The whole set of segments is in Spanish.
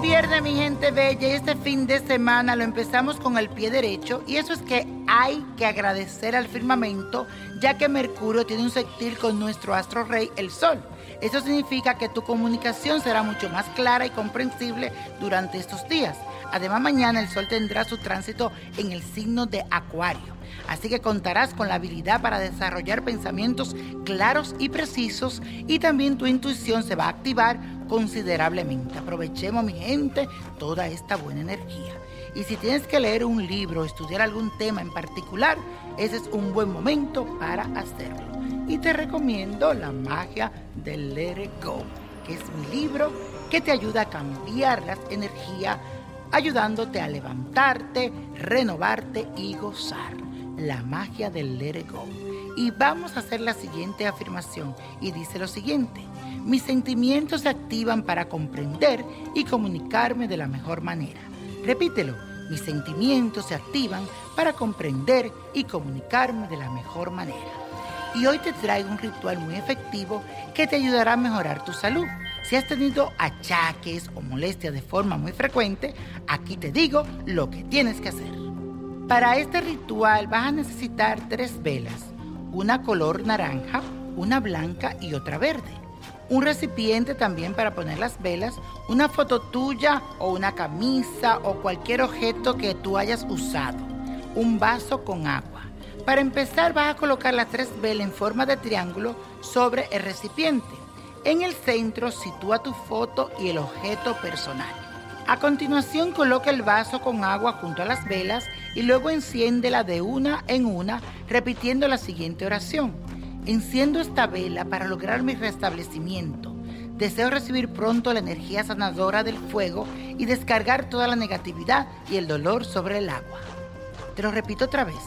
Viernes, mi gente bella. Y este fin de semana lo empezamos con el pie derecho. Y eso es que hay que agradecer al firmamento, ya que Mercurio tiene un sextil con nuestro astro rey, el Sol. Eso significa que tu comunicación será mucho más clara y comprensible durante estos días. Además, mañana el Sol tendrá su tránsito en el signo de Acuario. Así que contarás con la habilidad para desarrollar pensamientos claros y precisos y también tu intuición se va a activar considerablemente. Aprovechemos, mi gente, toda esta buena energía. Y si tienes que leer un libro o estudiar algún tema en particular, ese es un buen momento para hacerlo. Y te recomiendo La magia del Let It Go, que es mi libro que te ayuda a cambiar las energías, ayudándote a levantarte, renovarte y gozar. La magia del Let Go. Y vamos a hacer la siguiente afirmación y dice lo siguiente. Mis sentimientos se activan para comprender y comunicarme de la mejor manera. Repítelo. Mis sentimientos se activan para comprender y comunicarme de la mejor manera. Y hoy te traigo un ritual muy efectivo que te ayudará a mejorar tu salud. Si has tenido achaques o molestias de forma muy frecuente, aquí te digo lo que tienes que hacer. Para este ritual vas a necesitar tres velas, una color naranja, una blanca y otra verde un recipiente también para poner las velas, una foto tuya o una camisa o cualquier objeto que tú hayas usado, un vaso con agua. Para empezar vas a colocar las tres velas en forma de triángulo sobre el recipiente. En el centro sitúa tu foto y el objeto personal. A continuación coloca el vaso con agua junto a las velas y luego enciéndela de una en una repitiendo la siguiente oración. Enciendo esta vela para lograr mi restablecimiento. Deseo recibir pronto la energía sanadora del fuego y descargar toda la negatividad y el dolor sobre el agua. Te lo repito otra vez.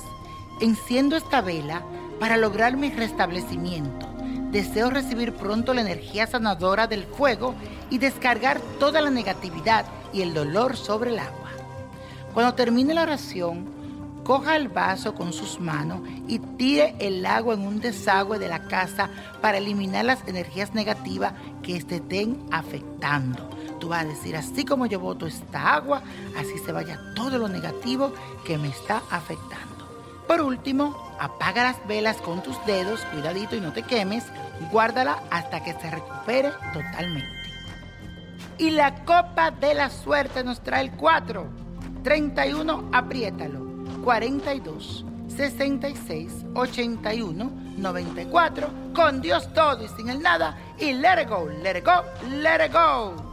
Enciendo esta vela para lograr mi restablecimiento. Deseo recibir pronto la energía sanadora del fuego y descargar toda la negatividad y el dolor sobre el agua. Cuando termine la oración, coja el vaso con sus manos y tire el agua en un desagüe de la casa para eliminar las energías negativas que estén afectando. Tú vas a decir, así como yo boto esta agua, así se vaya todo lo negativo que me está afectando. Por último, apaga las velas con tus dedos, cuidadito y no te quemes, guárdala hasta que se recupere totalmente. Y la copa de la suerte nos trae el 4, 31, apriétalo. 42 66 81 94 con Dios todo y sin el nada y let it go, let it go, let it go.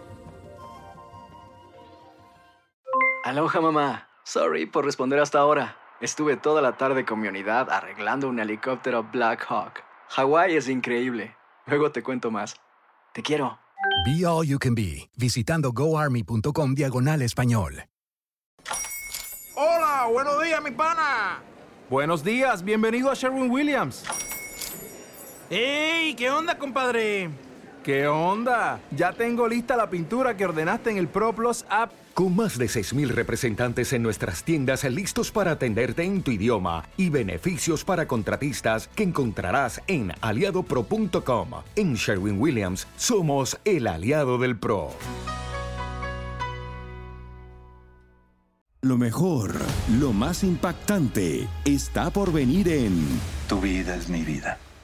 Aloha mamá. Sorry por responder hasta ahora. Estuve toda la tarde con mi unidad arreglando un helicóptero Black Hawk. Hawái es increíble. Luego te cuento más. Te quiero. Be All You Can Be, visitando goarmy.com diagonal español. Hola, buenos días, mi pana. Buenos días, bienvenido a Sherwin Williams. ¡Ey! ¿Qué onda, compadre? ¿Qué onda? Ya tengo lista la pintura que ordenaste en el ProPlus app. Con más de 6.000 representantes en nuestras tiendas listos para atenderte en tu idioma y beneficios para contratistas que encontrarás en aliadopro.com. En Sherwin Williams somos el aliado del PRO. Lo mejor, lo más impactante, está por venir en Tu vida es mi vida.